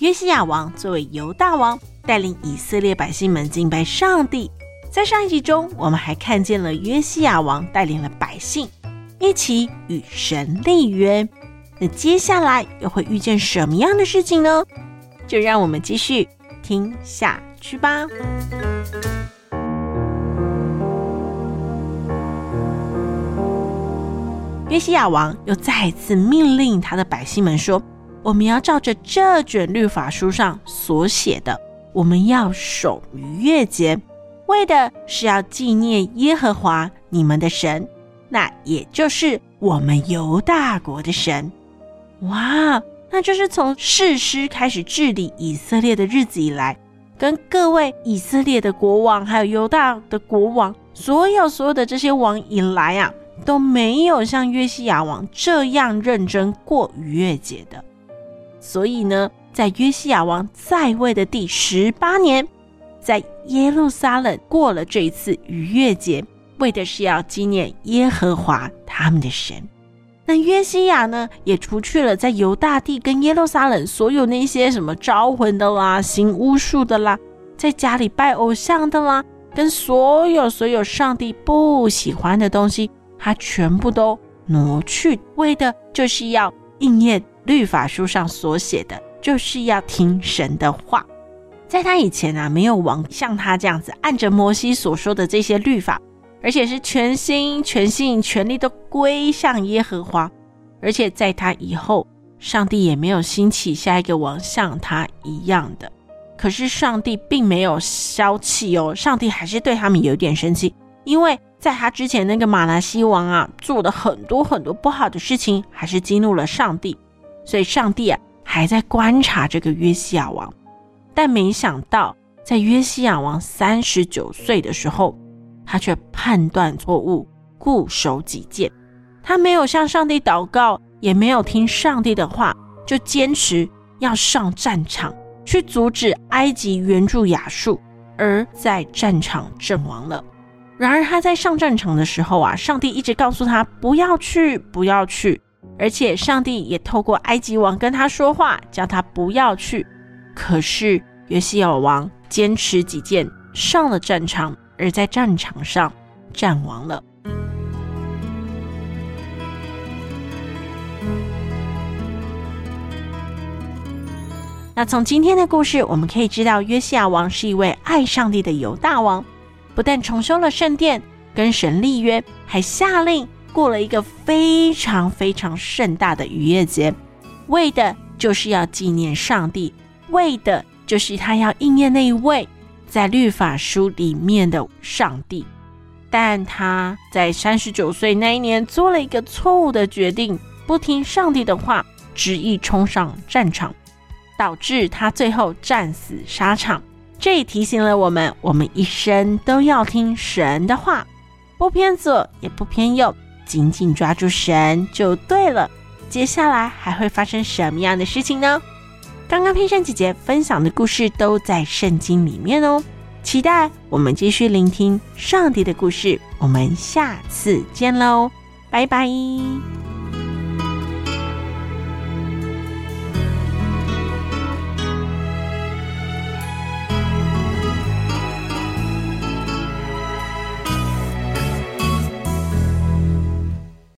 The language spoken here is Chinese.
约西亚王作为犹大王，带领以色列百姓们敬拜上帝。在上一集中，我们还看见了约西亚王带领了百姓一起与神立约。那接下来又会遇见什么样的事情呢？就让我们继续听下去吧。约西亚王又再次命令他的百姓们说。我们要照着这卷律法书上所写的，我们要守逾越节，为的是要纪念耶和华你们的神，那也就是我们犹大国的神。哇，那就是从士师开始治理以色列的日子以来，跟各位以色列的国王，还有犹大的国王，所有所有的这些王以来啊，都没有像约西亚王这样认真过逾越节的。所以呢，在约西亚王在位的第十八年，在耶路撒冷过了这一次逾越节，为的是要纪念耶和华他们的神。那约西亚呢，也除去了在犹大地跟耶路撒冷所有那些什么招魂的啦、行巫术的啦、在家里拜偶像的啦，跟所有所有上帝不喜欢的东西，他全部都挪去，为的就是要应验。律法书上所写的，就是要听神的话。在他以前啊，没有王像他这样子按着摩西所说的这些律法，而且是全心全性全力都归向耶和华。而且在他以后，上帝也没有兴起下一个王像他一样的。可是上帝并没有消气哦，上帝还是对他们有点生气，因为在他之前那个玛拿西王啊，做了很多很多不好的事情，还是激怒了上帝。所以，上帝啊还在观察这个约西亚王，但没想到，在约西亚王三十九岁的时候，他却判断错误，固守己见。他没有向上帝祷告，也没有听上帝的话，就坚持要上战场去阻止埃及援助亚述，而在战场阵亡了。然而，他在上战场的时候啊，上帝一直告诉他不要去，不要去。而且上帝也透过埃及王跟他说话，叫他不要去。可是约西亚王坚持己见，上了战场，而在战场上战亡了。那从今天的故事，我们可以知道，约西亚王是一位爱上帝的犹大王，不但重修了圣殿，跟神立约，还下令。过了一个非常非常盛大的逾越节，为的就是要纪念上帝，为的就是他要应验那一位在律法书里面的上帝。但他在三十九岁那一年做了一个错误的决定，不听上帝的话，执意冲上战场，导致他最后战死沙场。这也提醒了我们，我们一生都要听神的话，不偏左也不偏右。紧紧抓住神就对了。接下来还会发生什么样的事情呢？刚刚佩珊姐姐分享的故事都在圣经里面哦。期待我们继续聆听上帝的故事。我们下次见喽，拜拜。